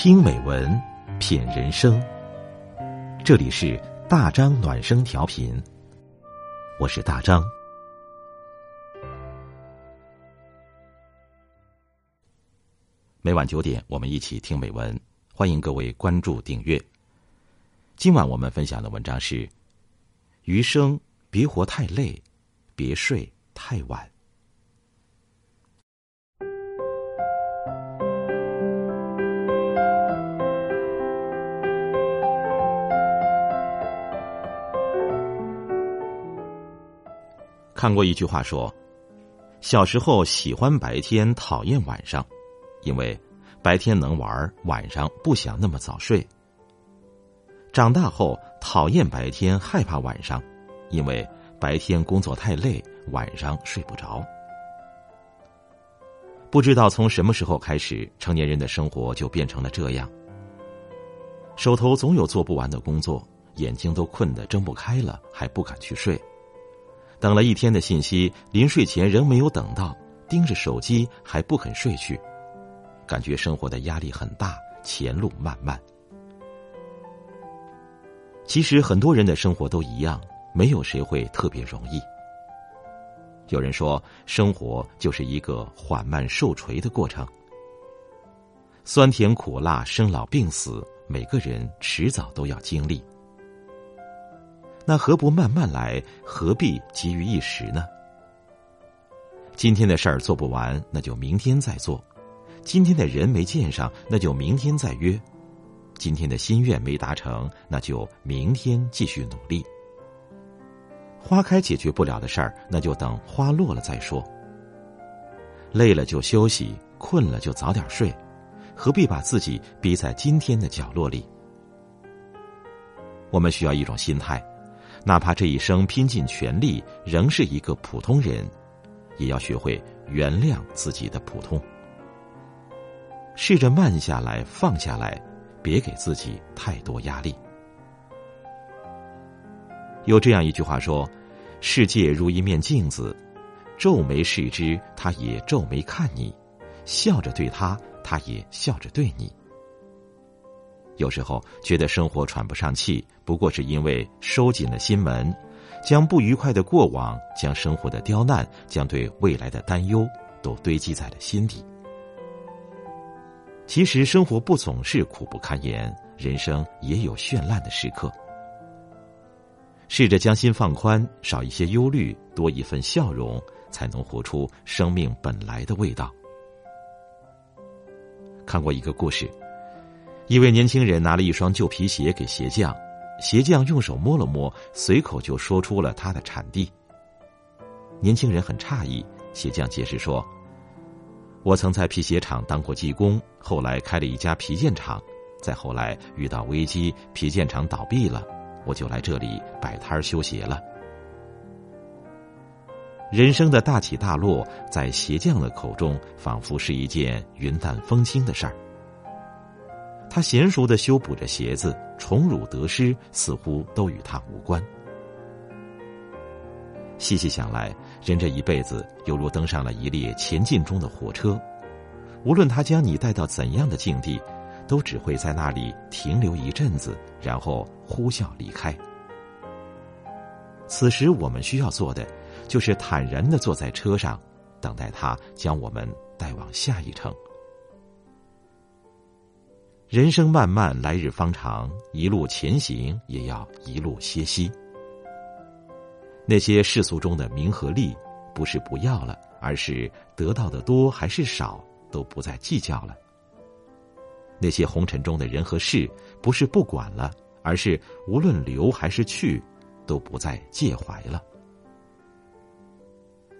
听美文，品人生。这里是大张暖声调频，我是大张。每晚九点，我们一起听美文，欢迎各位关注订阅。今晚我们分享的文章是：余生别活太累，别睡太晚。看过一句话说：“小时候喜欢白天，讨厌晚上，因为白天能玩，晚上不想那么早睡。长大后讨厌白天，害怕晚上，因为白天工作太累，晚上睡不着。不知道从什么时候开始，成年人的生活就变成了这样：手头总有做不完的工作，眼睛都困得睁不开了，还不敢去睡。”等了一天的信息，临睡前仍没有等到，盯着手机还不肯睡去，感觉生活的压力很大，前路漫漫。其实很多人的生活都一样，没有谁会特别容易。有人说，生活就是一个缓慢受锤的过程，酸甜苦辣、生老病死，每个人迟早都要经历。那何不慢慢来？何必急于一时呢？今天的事儿做不完，那就明天再做；今天的人没见上，那就明天再约；今天的心愿没达成，那就明天继续努力。花开解决不了的事儿，那就等花落了再说。累了就休息，困了就早点睡，何必把自己逼在今天的角落里？我们需要一种心态。哪怕这一生拼尽全力，仍是一个普通人，也要学会原谅自己的普通。试着慢下来，放下来，别给自己太多压力。有这样一句话说：“世界如一面镜子，皱眉视之，他也皱眉看你；笑着对他，他也笑着对你。”有时候觉得生活喘不上气，不过是因为收紧了心门，将不愉快的过往、将生活的刁难、将对未来的担忧，都堆积在了心底。其实生活不总是苦不堪言，人生也有绚烂的时刻。试着将心放宽，少一些忧虑，多一份笑容，才能活出生命本来的味道。看过一个故事。一位年轻人拿了一双旧皮鞋给鞋匠，鞋匠用手摸了摸，随口就说出了它的产地。年轻人很诧异，鞋匠解释说：“我曾在皮鞋厂当过技工，后来开了一家皮件厂，再后来遇到危机，皮件厂倒闭了，我就来这里摆摊修鞋了。”人生的大起大落，在鞋匠的口中，仿佛是一件云淡风轻的事儿。他娴熟的修补着鞋子，宠辱得失似乎都与他无关。细细想来，人这一辈子犹如登上了一列前进中的火车，无论他将你带到怎样的境地，都只会在那里停留一阵子，然后呼啸离开。此时我们需要做的，就是坦然的坐在车上，等待他将我们带往下一程。人生漫漫，来日方长，一路前行也要一路歇息。那些世俗中的名和利，不是不要了，而是得到的多还是少，都不再计较了。那些红尘中的人和事，不是不管了，而是无论留还是去，都不再介怀了。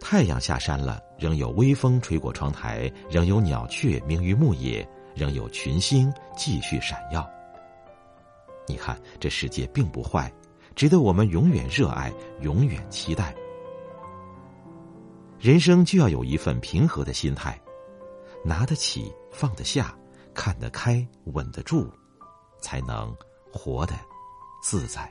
太阳下山了，仍有微风吹过窗台，仍有鸟雀鸣于牧野。仍有群星继续闪耀。你看，这世界并不坏，值得我们永远热爱，永远期待。人生就要有一份平和的心态，拿得起，放得下，看得开，稳得住，才能活得自在。